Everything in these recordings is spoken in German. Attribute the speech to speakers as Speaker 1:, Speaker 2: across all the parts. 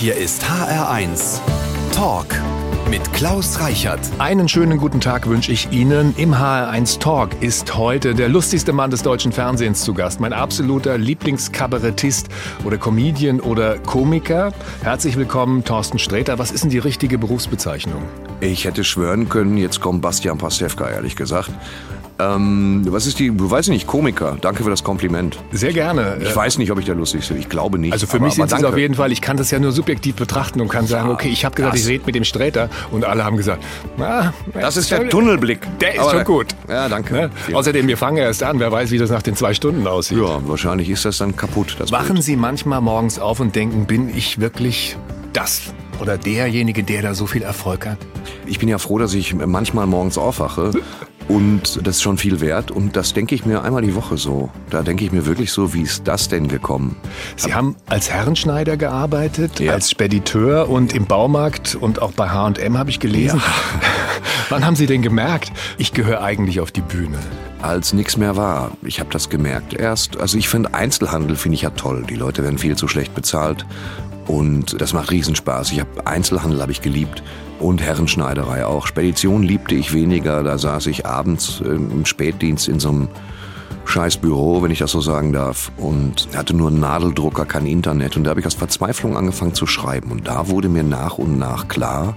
Speaker 1: Hier ist HR1 Talk mit Klaus Reichert.
Speaker 2: Einen schönen guten Tag wünsche ich Ihnen. Im HR1 Talk ist heute der lustigste Mann des deutschen Fernsehens zu Gast. Mein absoluter Lieblingskabarettist oder Comedian oder Komiker. Herzlich willkommen, Thorsten Sträter. Was ist denn die richtige Berufsbezeichnung?
Speaker 3: Ich hätte schwören können, jetzt kommt Bastian Pastewka, ehrlich gesagt. Ähm, was ist die, du weißt nicht, Komiker. Danke für das Kompliment.
Speaker 2: Sehr gerne.
Speaker 3: Ich weiß nicht, ob ich der lustigste bin. Ich glaube nicht.
Speaker 2: Also für
Speaker 3: aber,
Speaker 2: mich sind Sie es auf jeden Fall. Ich kann das ja nur subjektiv betrachten und kann sagen, okay, ich habe gesagt,
Speaker 3: das-
Speaker 2: ich rede mit dem Sträter und alle haben gesagt, na,
Speaker 3: Das ist der Tunnelblick.
Speaker 2: Der ist
Speaker 3: Aber-
Speaker 2: schon gut.
Speaker 3: Ja, danke.
Speaker 2: Ne? Außerdem, wir fangen erst an. Wer weiß, wie das nach den zwei Stunden aussieht.
Speaker 3: Ja, wahrscheinlich ist das dann kaputt. Das
Speaker 2: Wachen
Speaker 3: Bild.
Speaker 2: Sie manchmal morgens auf und denken, bin ich wirklich das oder derjenige, der da so viel Erfolg hat?
Speaker 3: Ich bin ja froh, dass ich manchmal morgens aufwache. Und das ist schon viel wert. Und das denke ich mir einmal die Woche so. Da denke ich mir wirklich so, wie ist das denn gekommen?
Speaker 2: Sie haben als Herrenschneider gearbeitet,
Speaker 3: Ja.
Speaker 2: als Spediteur und im Baumarkt und auch bei H&M habe ich gelesen. Wann haben Sie denn gemerkt, ich gehöre eigentlich auf die Bühne?
Speaker 3: als nichts mehr war. Ich habe das gemerkt erst. Also ich finde Einzelhandel finde ich ja toll. Die Leute werden viel zu schlecht bezahlt und das macht Riesenspaß. Ich habe Einzelhandel habe ich geliebt und Herrenschneiderei auch. Spedition liebte ich weniger. Da saß ich abends äh, im Spätdienst in so einem scheiß Büro, wenn ich das so sagen darf, und hatte nur einen Nadeldrucker, kein Internet. Und da habe ich aus Verzweiflung angefangen zu schreiben. Und da wurde mir nach und nach klar,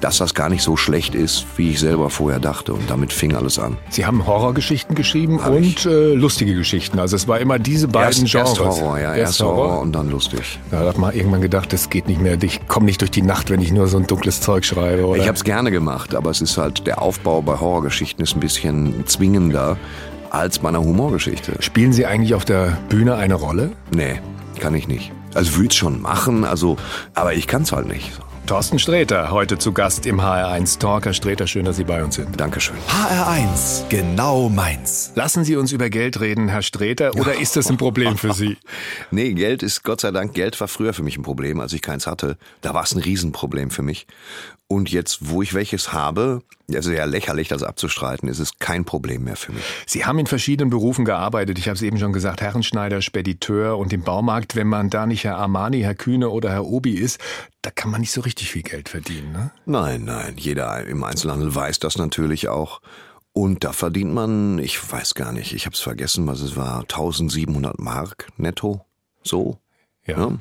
Speaker 3: dass das gar nicht so schlecht ist, wie ich selber vorher dachte. Und damit fing alles an.
Speaker 2: Sie haben Horrorgeschichten geschrieben
Speaker 3: Hab
Speaker 2: und äh, lustige Geschichten. Also es war immer diese beiden
Speaker 3: Erst,
Speaker 2: Genres.
Speaker 3: erst Horror, ja. Erst, Horror. und dann lustig.
Speaker 2: Da hat man irgendwann gedacht, das geht nicht mehr. Ich komme nicht durch die Nacht, wenn ich nur so ein dunkles Zeug schreibe. Oder?
Speaker 3: Ich habe es gerne gemacht, aber es ist halt, der Aufbau bei Horrorgeschichten ist ein bisschen zwingender als bei einer Humorgeschichte.
Speaker 2: Spielen Sie eigentlich auf der Bühne eine Rolle?
Speaker 3: Nee, kann ich nicht. Also würde schon machen, also, aber ich kann es halt nicht.
Speaker 2: Thorsten Sträter, heute zu Gast im HR1 Talk. Herr Sträter, schön, dass Sie bei uns sind.
Speaker 3: Dankeschön.
Speaker 1: HR1 genau meins.
Speaker 2: Lassen Sie uns über Geld reden, Herr Sträter, oder ist das ein Problem für Sie?
Speaker 3: Nee, Geld ist Gott sei Dank, Geld war früher für mich ein Problem, als ich keins hatte. Da war es ein Riesenproblem für mich. Und jetzt, wo ich welches habe, also ja lächerlich, das abzustreiten, ist es kein Problem mehr für mich.
Speaker 2: Sie haben in verschiedenen Berufen gearbeitet. Ich habe es eben schon gesagt, Herrenschneider, Spediteur und im Baumarkt. Wenn man da nicht Herr Armani, Herr Kühne oder Herr Obi ist, da kann man nicht so richtig viel Geld verdienen. Ne?
Speaker 3: Nein, nein, jeder im Einzelhandel weiß das natürlich auch. Und da verdient man, ich weiß gar nicht, ich habe es vergessen, was es war, 1700 Mark netto, so.
Speaker 2: Ja.
Speaker 3: Ja.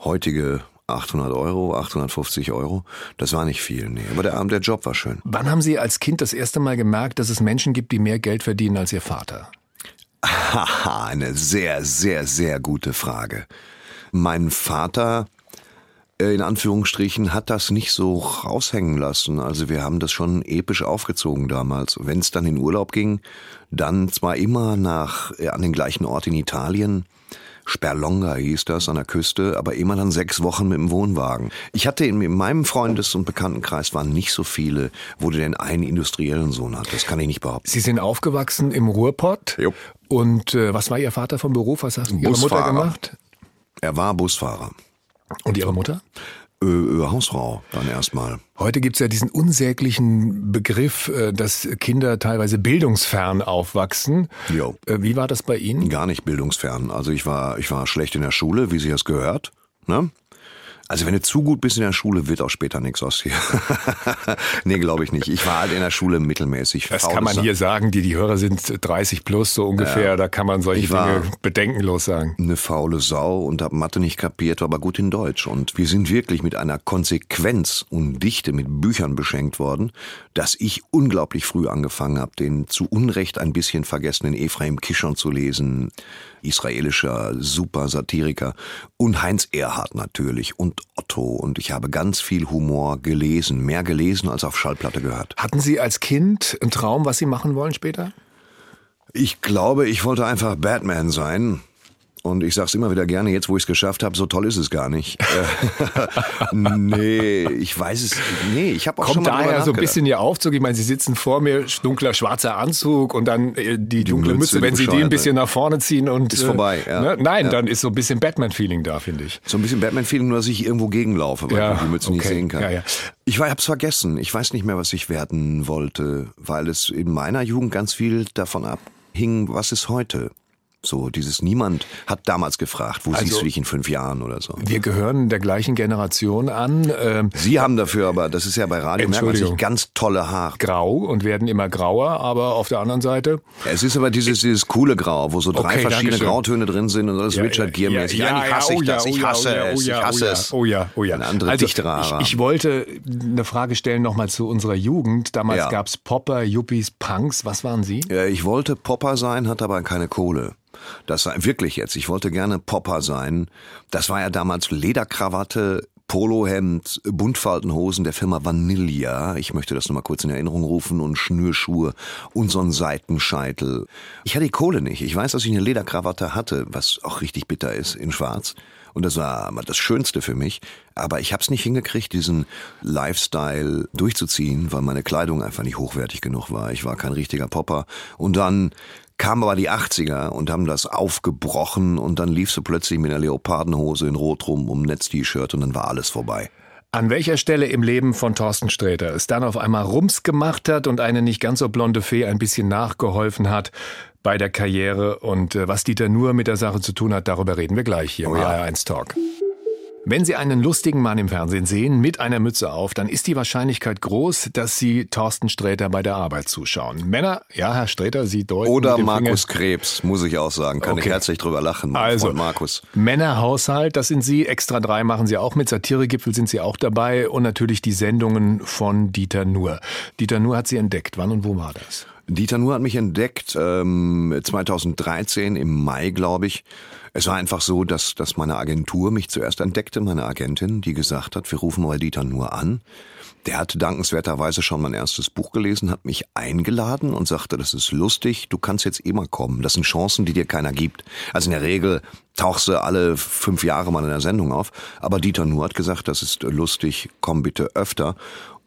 Speaker 3: Heutige 800 Euro, 850 Euro, das war nicht viel, nee. Aber der, der Job war schön.
Speaker 2: Wann haben Sie als Kind das erste Mal gemerkt, dass es Menschen gibt, die mehr Geld verdienen als Ihr Vater?
Speaker 3: Haha, eine sehr, sehr, sehr gute Frage. Mein Vater, äh, in Anführungsstrichen, hat das nicht so raushängen lassen. Also wir haben das schon episch aufgezogen damals. Wenn es dann in Urlaub ging, dann zwar immer nach, äh, an den gleichen Ort in Italien, Sperlonga hieß das, an der Küste, aber immer dann sechs Wochen mit dem Wohnwagen. Ich hatte in, in meinem Freundes- und Bekanntenkreis waren nicht so viele, wo du denn einen industriellen Sohn hat. Das kann ich nicht behaupten.
Speaker 2: Sie sind aufgewachsen im Ruhrpott.
Speaker 3: Jo.
Speaker 2: Und äh, was war Ihr Vater vom Beruf? Was hat Ihre Mutter gemacht?
Speaker 3: Er war Busfahrer.
Speaker 2: Und Ihre Mutter?
Speaker 3: Hausfrau dann erstmal.
Speaker 2: Heute gibt's ja diesen unsäglichen Begriff, äh, dass Kinder teilweise bildungsfern aufwachsen.
Speaker 3: Jo.
Speaker 2: Äh, Wie war das bei Ihnen?
Speaker 3: Gar nicht bildungsfern. Also ich war, ich war schlecht in der Schule, wie sie es gehört. Ne? Also wenn du zu gut bist in der Schule, wird auch später nichts aus dir. nee, glaube ich nicht. Ich war halt in der Schule mittelmäßig.
Speaker 2: Das
Speaker 3: Faul
Speaker 2: kann man hier sagen, die, die Hörer sind 30 plus so ungefähr, da kann man solche Dinge bedenkenlos sagen.
Speaker 3: eine faule Sau und hab Mathe nicht kapiert, war aber gut in Deutsch. Und wir sind wirklich mit einer Konsequenz und Dichte mit Büchern beschenkt worden, dass ich unglaublich früh angefangen habe, den zu Unrecht ein bisschen vergessenen Ephraim Kishon zu lesen, israelischer Super-Satiriker und Heinz Erhardt natürlich und Otto. Und ich habe ganz viel Humor gelesen, mehr gelesen als auf Schallplatte gehört.
Speaker 2: Hatten Sie als Kind einen Traum, was Sie machen wollen später?
Speaker 3: Ich glaube, ich wollte einfach Batman sein. Und ich sag's immer wieder gerne, jetzt wo ich's geschafft habe, so toll ist es gar nicht. Äh, nee, ich weiß es. Nee, ich habe auch schon
Speaker 2: Kommt
Speaker 3: mal drüber
Speaker 2: daher so ein bisschen Ihr Aufzug? Ich meine, Sie sitzen vor mir, dunkler schwarzer Anzug und dann äh, die dunkle
Speaker 3: Mütze,
Speaker 2: Mütze, wenn Sie die ein bisschen nach vorne ziehen und
Speaker 3: Ist vorbei, ja.
Speaker 2: Ne? Nein,
Speaker 3: Ja.
Speaker 2: dann ist so ein bisschen Batman-Feeling da, finde ich.
Speaker 3: So ein bisschen Batman-Feeling, nur dass ich irgendwo gegenlaufe, weil
Speaker 2: Ja,
Speaker 3: ich die Mütze nicht
Speaker 2: okay.
Speaker 3: sehen kann.
Speaker 2: Ja, ja.
Speaker 3: Ich war, hab's vergessen. Ich weiß nicht mehr, was ich werden wollte, weil es in meiner Jugend ganz viel davon abhing, was ist heute. So dieses Niemand hat damals gefragt, wo
Speaker 2: Also-
Speaker 3: siehst du dich in fünf Jahren oder so.
Speaker 2: Wir gehören der gleichen Generation an, ähm,
Speaker 3: Sie haben dafür aber, das ist ja bei Radio, merkt man sich ganz tolle Haare.
Speaker 2: grau und werden immer grauer, aber auf der anderen Seite
Speaker 3: Es ist aber dieses, dieses coole Grau, wo so drei
Speaker 2: Okay,
Speaker 3: verschiedene. Grautöne drin sind und das ist Richard Gere mäßig.
Speaker 2: Ja,
Speaker 3: Eigentlich
Speaker 2: ja,
Speaker 3: hasse
Speaker 2: oh
Speaker 3: ich
Speaker 2: ja,
Speaker 3: das.
Speaker 2: oh
Speaker 3: Ich
Speaker 2: ja,
Speaker 3: hasse
Speaker 2: oh ja,
Speaker 3: es.
Speaker 2: oh
Speaker 3: Ich
Speaker 2: ja,
Speaker 3: hasse
Speaker 2: oh ja,
Speaker 3: es.
Speaker 2: Oh ja, oh ja.
Speaker 3: Eine andere,
Speaker 2: also. Ich, ich wollte eine Frage stellen nochmal zu unserer Jugend. Damals
Speaker 3: Ja.
Speaker 2: gab's Popper, Yuppies, Punks. Was waren Sie?
Speaker 3: Äh, Ich wollte Popper sein, hatte aber keine Kohle. Das war wirklich jetzt. Ich wollte gerne Popper sein. Das war ja damals Lederkrawatte, Polohemd, Buntfaltenhosen der Firma Vanilla. Ich möchte das nochmal kurz in Erinnerung rufen und Schnürschuhe und so ein Seitenscheitel. Ich hatte die Kohle nicht. Ich weiß, dass ich eine Lederkrawatte hatte, was auch richtig bitter ist, in schwarz. Und das war das Schönste für mich. Aber ich habe es nicht hingekriegt, diesen Lifestyle durchzuziehen, weil meine Kleidung einfach nicht hochwertig genug war. Ich war kein richtiger Popper. Und dann kamen aber die 80er und haben das aufgebrochen und dann lief sie plötzlich mit einer Leopardenhose in Rot rum um Netz-T-Shirt und dann war alles vorbei.
Speaker 2: An welcher Stelle im Leben von Thorsten Sträter es dann auf einmal Rums gemacht hat und eine nicht ganz so blonde Fee ein bisschen nachgeholfen hat bei der Karriere und äh, was Dieter nur mit der Sache zu tun hat, darüber reden wir gleich hier im
Speaker 3: Oh ja.
Speaker 2: HR1 Talk. Wenn Sie einen lustigen Mann im Fernsehen sehen mit einer Mütze auf, dann ist die Wahrscheinlichkeit groß, dass Sie Thorsten Sträter bei der Arbeit zuschauen. Männer, ja, Herr Sträter, Sie deuten
Speaker 3: Oder Markus
Speaker 2: Finger.
Speaker 3: Krebs, muss ich auch sagen. Kann ich
Speaker 2: Okay.
Speaker 3: herzlich drüber lachen,
Speaker 2: Also,
Speaker 3: Freund Markus.
Speaker 2: Männerhaushalt, das sind Sie. Extra drei machen Sie auch mit. Satiregipfel sind Sie auch dabei. Und natürlich die Sendungen von Dieter Nuhr. Dieter Nuhr hat Sie entdeckt. Wann und wo war das?
Speaker 3: Dieter Nuhr hat mich entdeckt, ähm, 2013 im Mai, glaube ich. Es war einfach so, dass, dass meine Agentur mich zuerst entdeckte, meine Agentin, die gesagt hat, wir rufen mal Dieter Nuhr an. Der hat dankenswerterweise schon mein erstes Buch gelesen, hat mich eingeladen und sagte, das ist lustig, du kannst jetzt immer kommen. Das sind Chancen, die dir keiner gibt. Also in der Regel tauchst du alle fünf Jahre mal in der Sendung auf. Aber Dieter Nuhr hat gesagt, das ist lustig, komm bitte öfter.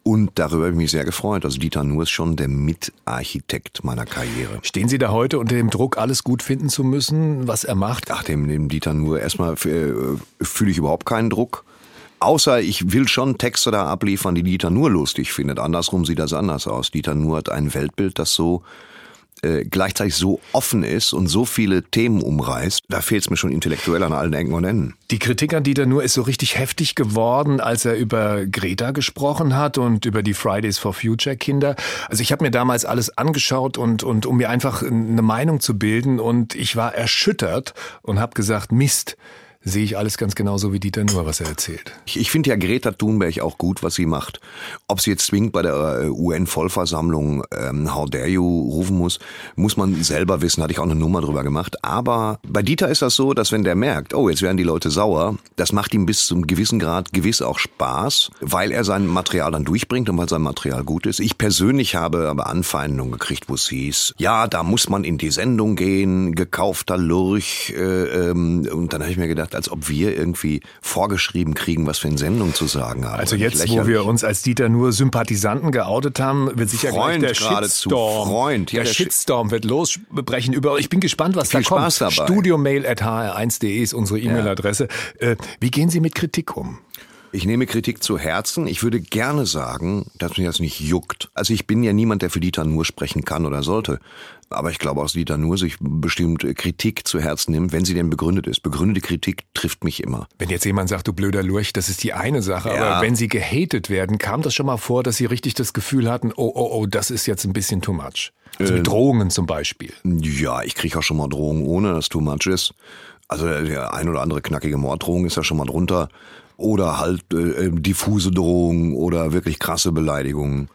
Speaker 3: Und darüber habe ich mich sehr gefreut. Also Dieter Nuhr ist schon der Mitarchitekt meiner Karriere.
Speaker 2: Stehen Sie da heute unter dem Druck, alles gut finden zu müssen, was er macht?
Speaker 3: Ach, dem, dem Dieter Nuhr, erstmal äh, fühle ich überhaupt keinen Druck. Außer ich will schon Texte da abliefern, die Dieter Nuhr lustig findet. Andersrum sieht das anders aus. Dieter Nuhr hat ein Weltbild, das so äh, gleichzeitig so offen ist und so viele Themen umreißt. Da fehlt es mir schon intellektuell an allen Ecken und Enden.
Speaker 2: Die Kritik an Dieter Nuhr ist so richtig heftig geworden, als er über Greta gesprochen hat und über die Fridays for Future Kinder. Also ich habe mir damals alles angeschaut und, und um mir einfach eine Meinung zu bilden und ich war erschüttert und habe gesagt, Mist, sehe ich alles ganz genauso wie Dieter Nuhr, was er erzählt.
Speaker 3: Ich, ich finde ja Greta Thunberg auch gut, was sie macht. Ob sie jetzt zwingend bei der äh, UN-Vollversammlung ähm, How dare you rufen muss, muss man selber wissen. Hatte ich auch eine Nummer drüber gemacht. Aber bei Dieter ist das so, dass wenn der merkt, oh, jetzt werden die Leute sauer, das macht ihm bis zum gewissen Grad gewiss auch Spaß, weil er sein Material dann durchbringt und weil sein Material gut ist. Ich persönlich habe aber Anfeindungen gekriegt, wo es hieß, ja, da muss man in die Sendung gehen, gekaufter Lurch. Äh, ähm, und dann habe ich mir gedacht, als ob wir irgendwie vorgeschrieben kriegen, was wir in Sendung zu sagen haben.
Speaker 2: Also jetzt, wo wir uns als Dieter Nuhr Sympathisanten geoutet haben, wird sicher
Speaker 3: Freund
Speaker 2: gleich der
Speaker 3: geradezu.
Speaker 2: Shitstorm.
Speaker 3: Freund. Ja,
Speaker 2: der
Speaker 3: der Shi-
Speaker 2: Shitstorm wird losbrechen überall. Ich bin gespannt, was
Speaker 3: Viel
Speaker 2: da kommt.
Speaker 3: Spaß dabei.
Speaker 2: Studiomail.hr1.de ist unsere E-Mail-Adresse. Äh, wie gehen Sie mit Kritik um?
Speaker 3: Ich nehme Kritik zu Herzen. Ich würde gerne sagen, dass mich das nicht juckt. Also ich bin ja niemand, der für Dieter Nuhr sprechen kann oder sollte. Aber ich glaube, dass Dieter Nuhr sich bestimmt Kritik zu Herzen nimmt, wenn sie denn begründet ist. Begründete Kritik trifft mich immer.
Speaker 2: Wenn jetzt jemand sagt, du blöder Lurch, das ist die eine Sache.
Speaker 3: Ja.
Speaker 2: Aber wenn Sie gehatet werden, kam das schon mal vor, dass Sie richtig das Gefühl hatten, oh, oh, oh, das ist jetzt ein bisschen too much. Also
Speaker 3: Ähm.
Speaker 2: mit Drohungen zum Beispiel.
Speaker 3: Ja, ich kriege auch schon mal Drohungen, ohne dass too much ist. Also der ein oder andere knackige Morddrohung ist ja schon mal drunter. Oder halt äh, diffuse Drohungen oder wirklich krasse Beleidigungen.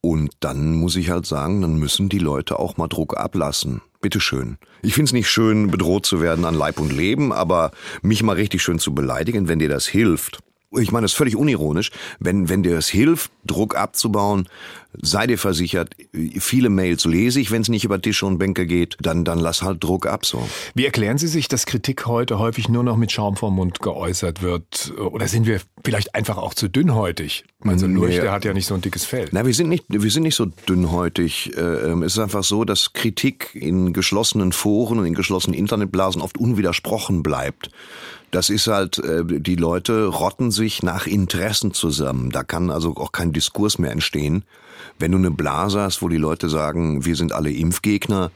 Speaker 3: Und dann muss ich halt sagen, dann müssen die Leute auch mal Druck ablassen. Bitteschön. Ich find's nicht schön, bedroht zu werden an Leib und Leben, aber mich mal richtig schön zu beleidigen, wenn dir das hilft. Ich meine, das ist völlig unironisch. Wenn, wenn dir es hilft, Druck abzubauen, sei dir versichert, viele Mails lese ich, wenn es nicht über Tische und Bänke geht, dann, dann lass halt Druck ab, so.
Speaker 2: Wie erklären Sie sich, dass Kritik heute häufig nur noch mit Schaum vom Mund geäußert wird? Oder sind wir vielleicht einfach auch zu dünnhäutig? Also Lurch, der hat ja nicht so ein dickes Fell.
Speaker 3: Na, wir sind nicht, wir sind nicht so dünnhäutig. Äh, ähm, es ist einfach so, dass Kritik in geschlossenen Foren und in geschlossenen Internetblasen oft unwidersprochen bleibt. Das ist halt, äh, die Leute rotten sich nach Interessen zusammen. Da kann also auch kein Diskurs mehr entstehen. Wenn du eine Blase hast, wo die Leute sagen, wir sind alle Impfgegner,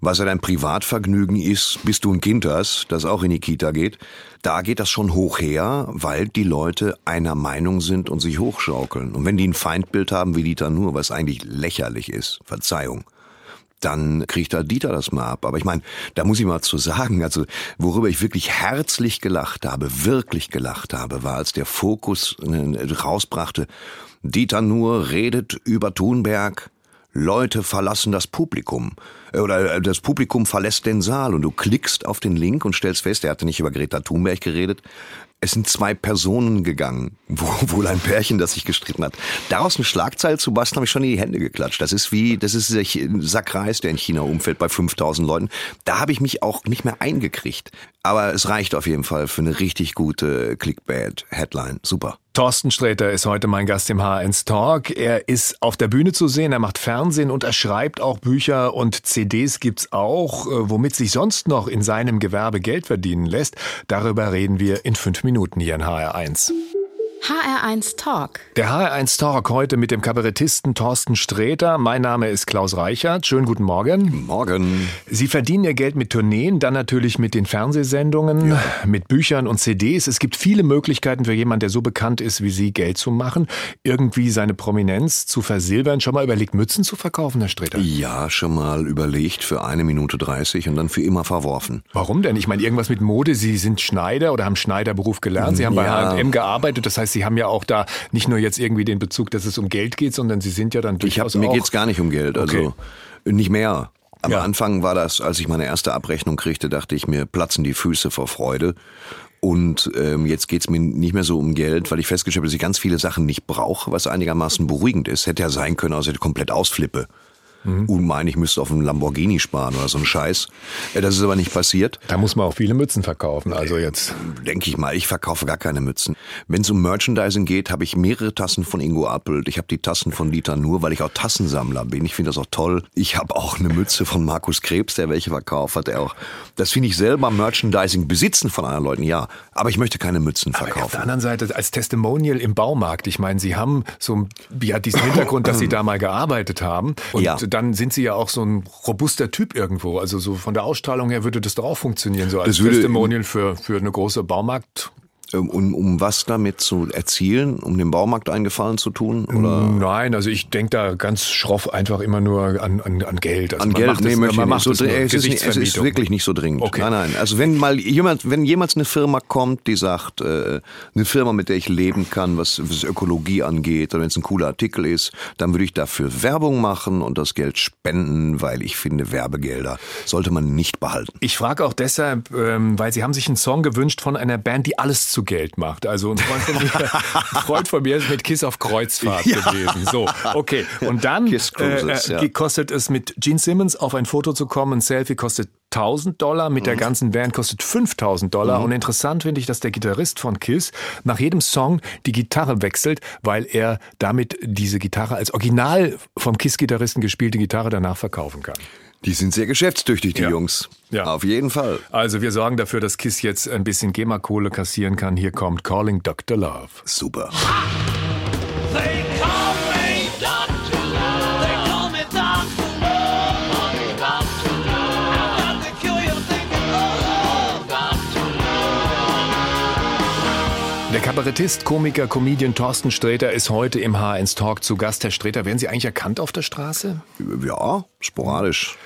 Speaker 3: Was ja dein Privatvergnügen ist, bis du ein Kind hast, das auch in die Kita geht, da geht das schon hoch her, weil die Leute einer Meinung sind und sich hochschaukeln. Und wenn die ein Feindbild haben wie Dieter Nur, was eigentlich lächerlich ist, Verzeihung, dann kriegt da Dieter das mal ab. Aber ich meine, da muss ich mal zu sagen, also worüber ich wirklich herzlich gelacht habe, wirklich gelacht habe, war, als der Fokus äh, rausbrachte, Dieter Nur redet über Thunberg, Leute verlassen das Publikum oder äh, das Publikum verlässt den Saal und du klickst auf den Link und stellst fest, er hatte nicht über Greta Thunberg geredet. Es sind zwei Personen gegangen, wo wohl ein Pärchen, das sich gestritten hat. Daraus eine Schlagzeile zu basteln, habe ich schon in die Hände geklatscht. Das ist wie, das ist der Sack der in China umfällt bei 5000 Leuten. Da habe ich mich auch nicht mehr eingekriegt. Aber es reicht auf jeden Fall für eine richtig gute Clickbait-Headline. Super.
Speaker 2: Thorsten Sträter ist heute mein Gast im H1 Talk. Er ist auf der Bühne zu sehen, er macht Fernsehen und er schreibt auch Bücher und CDs gibt's auch, äh, womit sich sonst noch in seinem Gewerbe Geld verdienen lässt. Darüber reden wir in fünf Minuten hier in HR1.
Speaker 4: HR1 Talk.
Speaker 2: Der HR1 Talk heute mit dem Kabarettisten Thorsten Sträter. Mein Name ist Klaus Reichert. Schönen guten Morgen.
Speaker 3: Morgen.
Speaker 2: Sie verdienen Ihr Geld mit Tourneen, dann natürlich mit den Fernsehsendungen, ja. mit Büchern und CDs. Es gibt viele Möglichkeiten für jemanden, der so bekannt ist wie Sie, Geld zu machen, irgendwie seine Prominenz zu versilbern. Schon mal überlegt, Mützen zu verkaufen, Herr Sträter?
Speaker 3: Ja, schon mal überlegt für eine Minute 30 und dann für immer verworfen.
Speaker 2: Warum denn? Ich meine, irgendwas mit Mode. Sie sind Schneider oder haben Schneiderberuf gelernt. Sie haben ja. bei H&M gearbeitet. Das heißt, heißt, Sie haben ja auch da nicht nur jetzt irgendwie den Bezug, dass es um Geld geht, sondern Sie sind ja dann durchaus
Speaker 3: ich hab, Mir geht's gar nicht um Geld, also okay. nicht mehr. Am
Speaker 2: ja.
Speaker 3: Anfang war das, als ich meine erste Abrechnung kriegte, dachte ich mir, platzen die Füße vor Freude. Und ähm, jetzt geht's mir nicht mehr so um Geld, weil ich festgestellt habe, dass ich ganz viele Sachen nicht brauche, was einigermaßen beruhigend ist. Hätte ja sein können, also ich komplett ausflippe mhm. und ich müsste auf einen Lamborghini sparen oder so ein Scheiß. Äh, das ist aber nicht passiert.
Speaker 2: Da muss man auch viele Mützen verkaufen, also jetzt.
Speaker 3: Denke ich mal, ich verkaufe gar keine Mützen. Wenn es um Merchandising geht, habe ich mehrere Tassen von Ingo Appelt. Ich habe die Tassen von Dieter Nur, weil ich auch Tassensammler bin. Ich finde das auch toll. Ich habe auch eine Mütze von Markus Krebs, der welche verkauft hat. Er auch. Das finde ich selber Merchandising besitzen von anderen Leuten, ja. Aber ich möchte keine Mützen verkaufen. Aber
Speaker 2: auf der anderen Seite als Testimonial im Baumarkt. Ich meine, Sie haben so ja, diesen Hintergrund, dass Sie da mal gearbeitet haben. Und ja dann sind Sie ja auch so ein robuster Typ irgendwo. Also so von der Ausstrahlung her würde das doch auch funktionieren, so als Testimonial für, für eine große Baumarkt.
Speaker 3: Ähm, um, um was damit zu erzielen? Um dem Baumarkt einen Gefallen zu tun? Oder?
Speaker 2: Nein, also ich denke da ganz schroff einfach immer nur an, an, an Geld.
Speaker 3: Also an Geld? Nee, möchte man macht so, es, es, ist, es ist wirklich nicht so dringend.
Speaker 2: Okay.
Speaker 3: Nein, nein. Also wenn mal jemand, wenn jemals eine Firma kommt, die sagt, äh, eine Firma, mit der ich leben kann, was, was Ökologie angeht, oder wenn es ein cooler Artikel ist, dann würde ich dafür Werbung machen und das Geld spenden, weil ich finde, Werbegelder sollte man nicht behalten.
Speaker 2: Ich frage auch deshalb, ähm, weil Sie haben sich einen Song gewünscht von einer Band, die alles zu Geld macht. Also ein Freund von mir, Freund von mir ist mit Kiss auf Kreuzfahrt ja. gewesen. So, okay. Und dann Cruises, äh, ja. kostet es mit Gene Simmons auf ein Foto zu kommen. Ein Selfie kostet 1000 Dollar, mit der mhm. ganzen Band kostet 5000 Dollar. Mhm. Und interessant finde ich, dass der Gitarrist von Kiss nach jedem Song die Gitarre wechselt, weil er damit diese Gitarre als original vom Kiss-Gitarristen gespielte Gitarre danach verkaufen kann.
Speaker 3: Die sind sehr geschäftstüchtig, die
Speaker 2: ja.
Speaker 3: Jungs.
Speaker 2: Ja.
Speaker 3: Auf jeden Fall.
Speaker 2: Also wir sorgen dafür, dass Kiss jetzt ein bisschen GEMA-Kohle kassieren kann. Hier kommt Calling Dr. Love.
Speaker 3: Super.
Speaker 2: Der Kabarettist, Komiker, Comedian Thorsten Sträter ist heute im H1 Talk zu Gast. Herr Sträter, werden Sie eigentlich erkannt auf der Straße?
Speaker 3: Ja, sporadisch.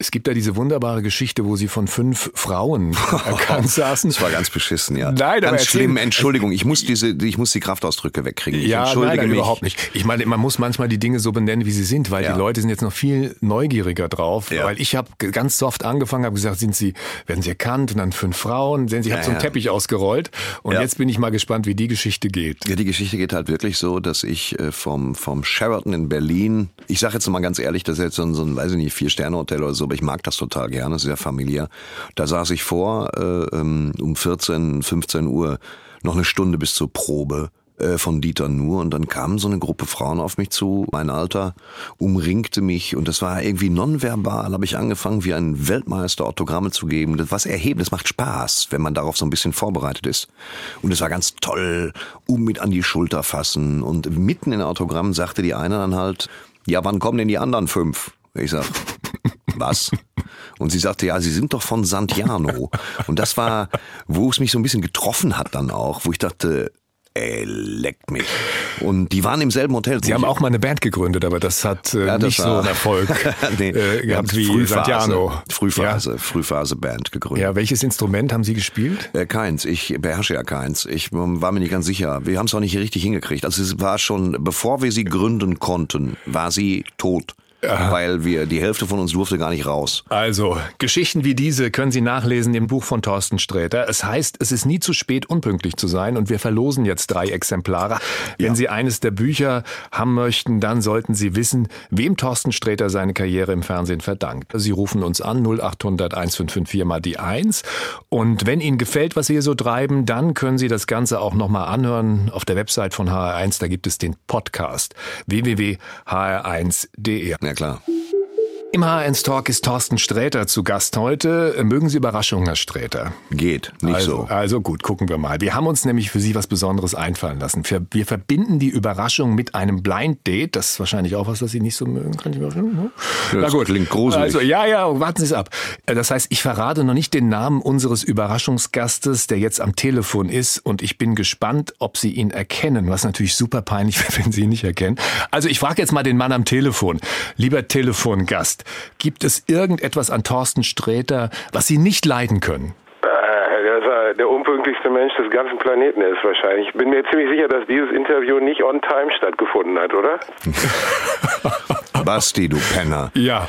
Speaker 2: Es gibt da diese wunderbare Geschichte, wo sie von fünf Frauen erkannt saßen.
Speaker 3: Das war ganz beschissen, ja.
Speaker 2: Nein,
Speaker 3: ganz schlimm. Entschuldigung, ich muss diese, ich muss die Kraftausdrücke wegkriegen. Ich
Speaker 2: ja,
Speaker 3: entschuldige
Speaker 2: nein, nein,
Speaker 3: mich.
Speaker 2: überhaupt nicht. Ich meine, man muss manchmal die Dinge so benennen, wie sie sind, weil ja. die Leute sind jetzt noch viel neugieriger drauf. Ja. Weil ich habe ganz soft angefangen, habe gesagt, sind sie, werden sie erkannt? Und dann fünf Frauen, sehen sie, ich habe so einen Teppich ausgerollt. Und jetzt bin ich mal gespannt, wie die Geschichte geht.
Speaker 3: Ja, die Geschichte geht halt wirklich so, dass ich äh, vom vom Sheraton in Berlin, ich sage jetzt mal ganz ehrlich, das ist jetzt so ein, so ein weiß ich nicht, vier Sterne Hotel oder so, aber ich mag das total gerne, sehr familiär. Da saß ich vor äh, ähm, um 14, 15 Uhr noch eine Stunde bis zur Probe äh, von Dieter Nuhr und dann kam so eine Gruppe Frauen auf mich zu, mein Alter, umringte mich und das war irgendwie nonverbal, habe ich angefangen wie ein Weltmeister Autogramme zu geben. Das was erheben, das macht Spaß, wenn man darauf so ein bisschen vorbereitet ist. Und es war ganz toll, um mit an die Schulter fassen und mitten in Autogramm sagte die eine dann halt, ja, wann kommen denn die anderen fünf? Ich sag, was? Und sie sagte, ja, Sie sind doch von Santiano. Und das war, wo es mich so ein bisschen getroffen hat dann auch, wo ich dachte, ey, leckt mich. Und die waren im selben Hotel.
Speaker 2: Sie haben auch mal eine Band gegründet, aber das hat äh,
Speaker 3: Ja, das
Speaker 2: nicht so
Speaker 3: war-
Speaker 2: einen Erfolg
Speaker 3: nee,
Speaker 2: äh,
Speaker 3: wir haben
Speaker 2: gehabt wie
Speaker 3: Frühphase,
Speaker 2: Santiano.
Speaker 3: Frühphase, Frühphase Band gegründet.
Speaker 2: Ja. ja, welches Instrument haben Sie gespielt?
Speaker 3: Äh, keins, ich beherrsche ja keins. Ich ähm, war mir nicht ganz sicher. Wir haben es auch nicht richtig hingekriegt. Also es war schon, bevor wir sie gründen konnten, war sie tot. Weil wir, die Hälfte von uns durfte gar nicht raus.
Speaker 2: Also, Geschichten wie diese können Sie nachlesen im Buch von Thorsten Sträter. Es heißt, es ist nie zu spät, unpünktlich zu sein und wir verlosen jetzt drei Exemplare. Wenn Sie eines der Bücher haben möchten, dann sollten Sie wissen, wem Thorsten Sträter seine Karriere im Fernsehen verdankt. Sie rufen uns an 0800 1554 mal die 1 und wenn Ihnen gefällt, was Sie hier so treiben, dann können Sie das Ganze auch nochmal anhören auf der Website von HR1. Da gibt es den Podcast www.hr1.de.
Speaker 3: Ja klar.
Speaker 2: Im HR1 Talk ist Thorsten Sträter zu Gast heute. Mögen Sie Überraschungen, Herr Sträter?
Speaker 3: Geht, nicht
Speaker 2: also,
Speaker 3: so.
Speaker 2: also gut, gucken wir mal. Wir haben uns nämlich für Sie was Besonderes einfallen lassen. Wir, verbinden die Überraschung mit einem Blind Date. Das ist wahrscheinlich auch was, was Sie nicht so mögen. Kann ich mir vorstellen, ne?
Speaker 3: Das klingt gruselig.
Speaker 2: Also, ja, ja, warten Sie es ab. Äh, Das heißt, ich verrate noch nicht den Namen unseres Überraschungsgastes, der jetzt am Telefon ist. Und ich bin gespannt, ob Sie ihn erkennen. Was natürlich super peinlich wäre, wenn Sie ihn nicht erkennen. Also, ich frage jetzt mal den Mann am Telefon. Lieber Telefongast, gibt es irgendetwas an Thorsten Sträter, was Sie nicht leiden können?
Speaker 5: Äh, er der unpünktlichste Mensch des ganzen Planeten ist wahrscheinlich. Ich bin mir ziemlich sicher, dass dieses Interview nicht on time stattgefunden hat, oder?
Speaker 3: Basti, du Penner.
Speaker 2: Ja.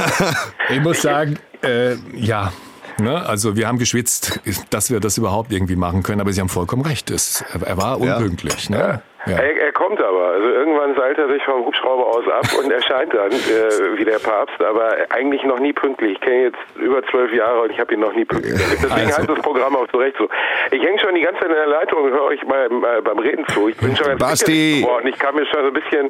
Speaker 2: ich muss sagen, äh, ja. Ne? Also wir haben geschwitzt, dass wir das überhaupt irgendwie machen können, aber Sie haben vollkommen recht. Es, er war unpünktlich. Ne? Ja.
Speaker 5: Er, er kommt aber. Also irgendwann seilt er sich vom Hubschrauber aus ab und erscheint dann äh, wie der Papst, aber eigentlich noch nie pünktlich. Ich kenne jetzt über zwölf Jahre und ich habe ihn noch nie pünktlich erlebt. Deswegen
Speaker 2: Also.
Speaker 5: heißt das Programm auch so recht so. Ich hänge schon die ganze Zeit in der Leitung und höre euch beim, äh, beim Reden zu. Ich bin schon ganz
Speaker 3: Basti!
Speaker 5: geworden. Ich kam mir schon so ein bisschen,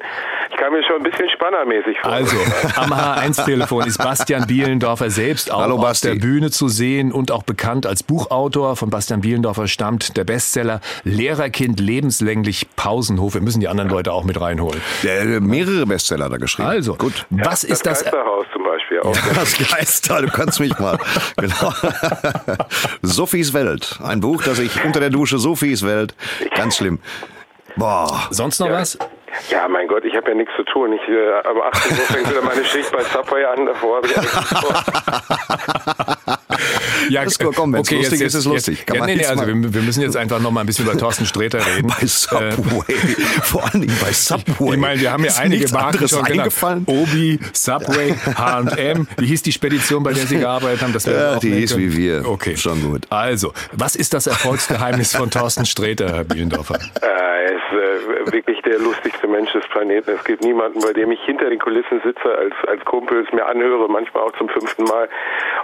Speaker 5: ich kam mir schon ein bisschen spannermäßig vor.
Speaker 2: Also, am H1-Telefon ist Bastian Bielendorfer selbst auch
Speaker 3: Hallo,
Speaker 2: auf
Speaker 3: Basti.
Speaker 2: der Bühne zu sehen und auch bekannt als Buchautor. Von Bastian Bielendorfer stammt der Bestseller Lehrerkind lebenslänglich Pausenhof. Wir müssen die anderen Leute auch mit reinholen.
Speaker 3: Der hat mehrere Bestseller da geschrieben.
Speaker 2: Also,
Speaker 3: gut.
Speaker 2: was ist das?
Speaker 5: Geisterhaus zum Beispiel auch.
Speaker 3: Das Geister, du kannst mich mal. Genau. Sophies Welt. Ein Buch, das ich unter der Dusche Sophies Welt. Ganz schlimm. Boah.
Speaker 2: Sonst noch was?
Speaker 5: Ja, mein Gott, ich habe ja nichts zu tun. Ich, äh, aber 18 Uhr fängt wieder meine Schicht bei Subway an. Davor habe ich.
Speaker 2: Ja,
Speaker 3: Das ist gut, komm, wenn's lustig ist, ist lustig. Kann
Speaker 2: ja, nee, nee,
Speaker 3: jetzt
Speaker 2: also wir, wir müssen jetzt einfach noch mal ein bisschen über Thorsten Sträter reden.
Speaker 3: Bei Subway. Vor allen Dingen bei Subway.
Speaker 2: Ich meine, wir haben ja
Speaker 3: Ist
Speaker 2: einige Marken schon genannt.
Speaker 3: eingefallen.
Speaker 2: Obi, Subway, H&M. Wie hieß die Spedition, bei der Sie gearbeitet haben? Das
Speaker 3: Ja,
Speaker 2: auch
Speaker 3: die hieß
Speaker 2: können.
Speaker 3: wie wir.
Speaker 2: Okay.
Speaker 3: Schon gut.
Speaker 2: Also, was ist das Erfolgsgeheimnis von Thorsten Sträter, Herr Bielendorfer?
Speaker 5: Äh, er ist äh, wirklich der lustigste Mensch des Planeten. Es gibt niemanden, bei dem ich hinter den Kulissen sitze als, als Kumpel, es mir anhöre, manchmal auch zum fünften Mal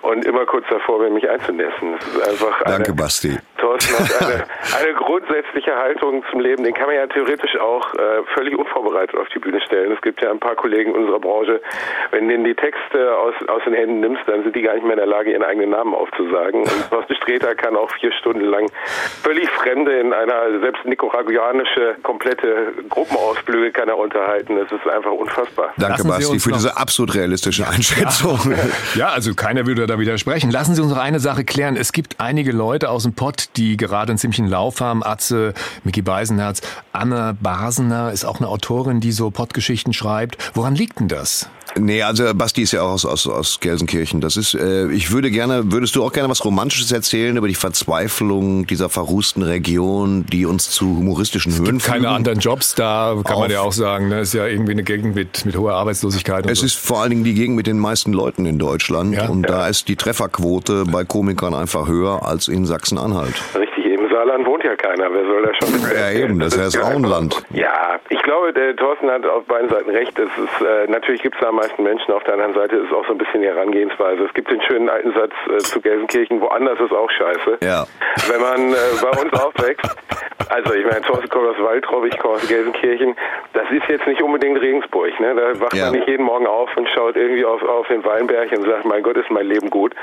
Speaker 5: und immer kurz davor bin, mich einzunässen. Das ist einfach eine,
Speaker 3: Danke, Basti.
Speaker 5: Thorsten hat eine, eine grundsätzliche Haltung zum Leben. Den kann man ja theoretisch auch äh, völlig unvorbereitet auf die Bühne stellen. Es gibt ja ein paar Kollegen in unserer Branche, wenn du denen die Texte aus, aus den Händen nimmst, dann sind die gar nicht mehr in der Lage, ihren eigenen Namen aufzusagen. Und Thorsten Sträter kann auch vier Stunden lang völlig Fremde in einer selbst nicaraguanische komplette Gruppenausflüge kann er unterhalten. Das ist einfach unfassbar.
Speaker 3: Danke,
Speaker 2: Lassen
Speaker 3: Basti, für diese absolut realistische Einschätzung.
Speaker 2: Ja, also keiner würde da widersprechen. Lassen Sie uns noch eine Sache klären. Es gibt einige Leute aus dem Pott, die gerade einen ziemlichen Lauf haben. Atze, Micky Beisenherz, Anna Basener ist auch eine Autorin, die so Pottgeschichten schreibt. Woran liegt denn das?
Speaker 3: Nee, also Basti ist ja auch aus, aus, aus Gelsenkirchen. Das ist, äh, ich würde gerne, würdest du auch gerne was Romantisches erzählen über die Verzweiflung dieser verrußten Region, die uns zu humoristischen Höhen
Speaker 2: Keine
Speaker 3: führen?
Speaker 2: anderen Jobs da, kann man ja auch sagen. Ne? Ist ja irgendwie eine Gegend mit, mit hoher Arbeitslosigkeit. Und
Speaker 3: Es
Speaker 2: so.
Speaker 3: ist vor allen Dingen die Gegend mit den meisten Leuten in Deutschland
Speaker 2: Ja.
Speaker 3: und da ist die Trefferquote bei Komikern einfach höher als in Sachsen-Anhalt.
Speaker 5: Richtig, Saarland wohnt ja keiner. Wer soll da schon
Speaker 3: Ja, eben, das ist ja das Auenland.
Speaker 5: Ja, ich glaube, der Thorsten hat auf beiden Seiten recht. Es ist, äh, natürlich gibt es da am meisten Menschen. Auf der anderen Seite ist es auch so ein bisschen die Herangehensweise. Es gibt den schönen alten Satz äh, zu Gelsenkirchen, woanders ist auch scheiße.
Speaker 3: Ja.
Speaker 5: Wenn man äh, bei uns aufwächst, also ich meine, Thorsten kommt aus Waldrop, ich komme aus Gelsenkirchen, das ist jetzt nicht unbedingt Regensburg. Ne? Da wacht
Speaker 3: Ja.
Speaker 5: man nicht jeden Morgen auf und schaut irgendwie auf, auf den Weinberg und sagt, mein Gott, ist mein Leben gut.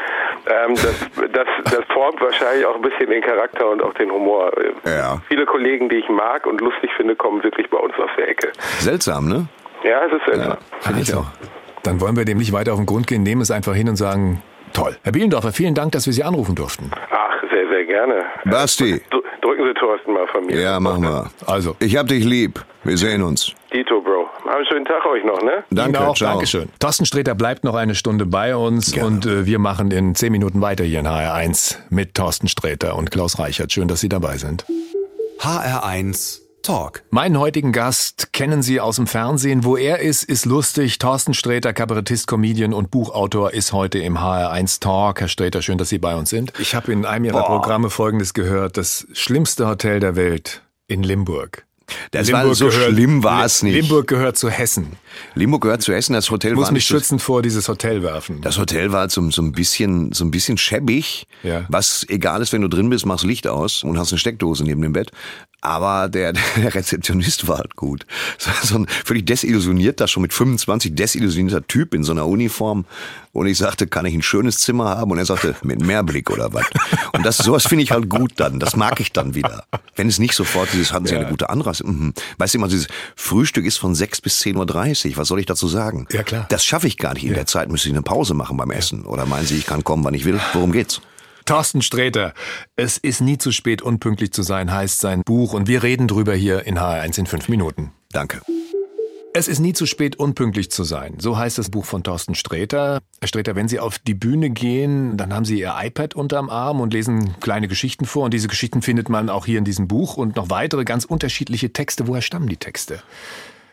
Speaker 5: Ähm, das, das, das formt wahrscheinlich auch ein bisschen den Charakter und auch den Humor.
Speaker 3: Ja.
Speaker 5: Viele Kollegen, die ich mag und lustig finde, kommen wirklich bei uns aus der Ecke.
Speaker 3: Seltsam, ne?
Speaker 5: Ja, es ist seltsam.
Speaker 3: Finde ich auch.
Speaker 2: Dann wollen wir dem nicht weiter auf den Grund gehen, nehmen es einfach hin und sagen, Toll. Herr Bielendorfer, vielen Dank, dass wir Sie anrufen durften.
Speaker 5: Ach, sehr, sehr gerne.
Speaker 3: Basti.
Speaker 5: Dr drücken Sie Thorsten mal von mir.
Speaker 3: Ja, machen wir.
Speaker 2: Also.
Speaker 3: Ich hab dich lieb. Wir sehen uns.
Speaker 5: Dito, Bro. Haben einen schönen Tag euch noch, ne?
Speaker 3: Danke,
Speaker 2: Ihnen auch,
Speaker 3: ciao.
Speaker 2: Dankeschön. Thorsten Sträter bleibt noch eine Stunde bei uns
Speaker 3: Gerne.
Speaker 2: und äh, wir machen in zehn Minuten weiter hier in HR1 mit Thorsten Sträter und Klaus Reichert. Schön, dass Sie dabei sind.
Speaker 1: HR1 Talk.
Speaker 2: Meinen heutigen Gast kennen Sie aus dem Fernsehen. Wo er ist, ist lustig. Thorsten Sträter, Kabarettist, Comedian und Buchautor, ist heute im HR1 Talk. Herr Sträter, schön, dass Sie bei uns sind. Ich habe in einem Ihrer Programme Folgendes gehört. Das schlimmste Hotel der Welt in Limburg.
Speaker 3: Das war so schlimm war es nicht.
Speaker 2: Limburg gehört zu Hessen.
Speaker 3: Limburg gehört zu Essen. Das Hotel
Speaker 2: Ich muss
Speaker 3: war
Speaker 2: mich schützend vor dieses Hotel werfen.
Speaker 3: Das Hotel war so, so ein bisschen, so ein bisschen schäbig.
Speaker 2: Ja.
Speaker 3: Was egal ist, wenn du drin bist, machst Licht aus und hast eine Steckdose neben dem Bett. Aber der, der Rezeptionist war halt gut. So ein völlig desillusionierter, schon mit 25 desillusionierter Typ in so einer Uniform. Und ich sagte, kann ich ein schönes Zimmer haben? Und er sagte, mit Mehrblick oder was? Und das, sowas finde ich halt gut dann. Das mag ich dann wieder. Wenn es nicht sofort dieses, hatten Sie
Speaker 2: Ja.
Speaker 3: eine gute Anreise? Mhm. Weißt du immer, dieses Frühstück ist von 6 bis 10.30 Uhr. Was soll ich dazu sagen?
Speaker 2: Ja, klar.
Speaker 3: Das schaffe ich gar nicht. In der Zeit müsste ich eine Pause machen beim Essen. Oder meinen Sie, ich kann kommen, wann ich will? Worum geht's?
Speaker 2: Thorsten Sträter, es ist nie zu spät, unpünktlich zu sein, heißt sein Buch und wir reden drüber hier in HR1 in fünf Minuten.
Speaker 3: Danke.
Speaker 2: Es ist nie zu spät, unpünktlich zu sein. So heißt das Buch von Thorsten Sträter. Herr Sträter, wenn Sie auf die Bühne gehen, dann haben Sie Ihr iPad unterm Arm und lesen kleine Geschichten vor. Und diese Geschichten findet man auch hier in diesem Buch und noch weitere ganz unterschiedliche Texte. Woher stammen die Texte?